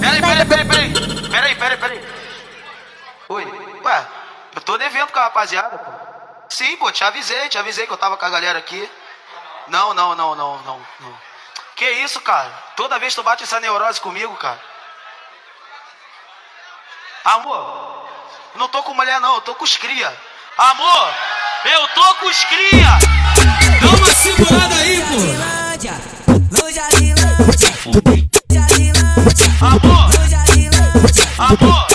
Peraí, peraí, peraí, peraí. Peraí, peraí. Oi. Ué, eu tô devendo com a rapaziada, pô. Sim, pô, te avisei, te avisei que eu tava com a galera aqui. Não, não, não, não, não, não. Que isso, cara? Toda vez tu bate essa neurose comigo, cara. Amor, não tô com mulher não, eu tô com os cria. Amor, eu tô com os cria. Dá uma segurada aí, pô. Amor, amor,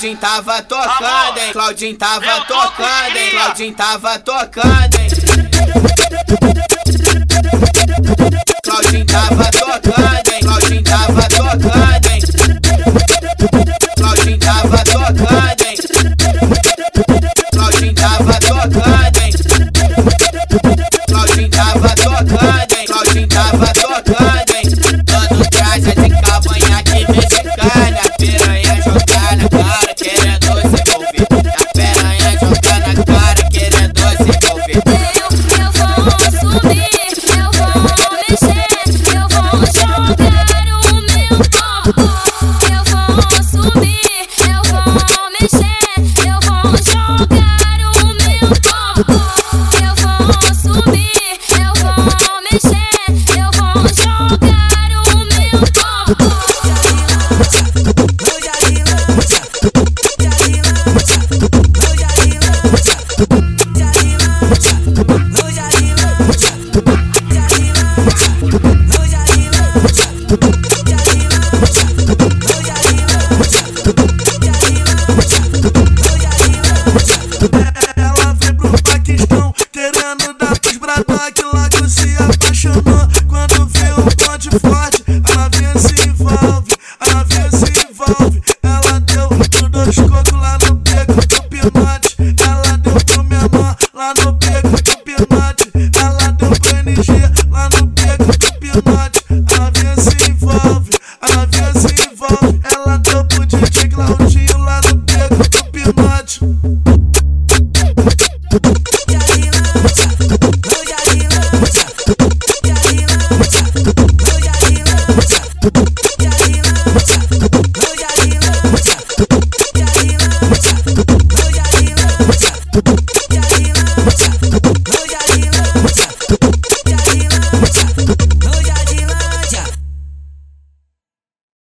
Claudinho tava tocando, hein? Claudinho tava tocando, hein? Claudinho tava tocando, hein? Claudinho tava tocando, hein? Claudinho tava tocando, hein?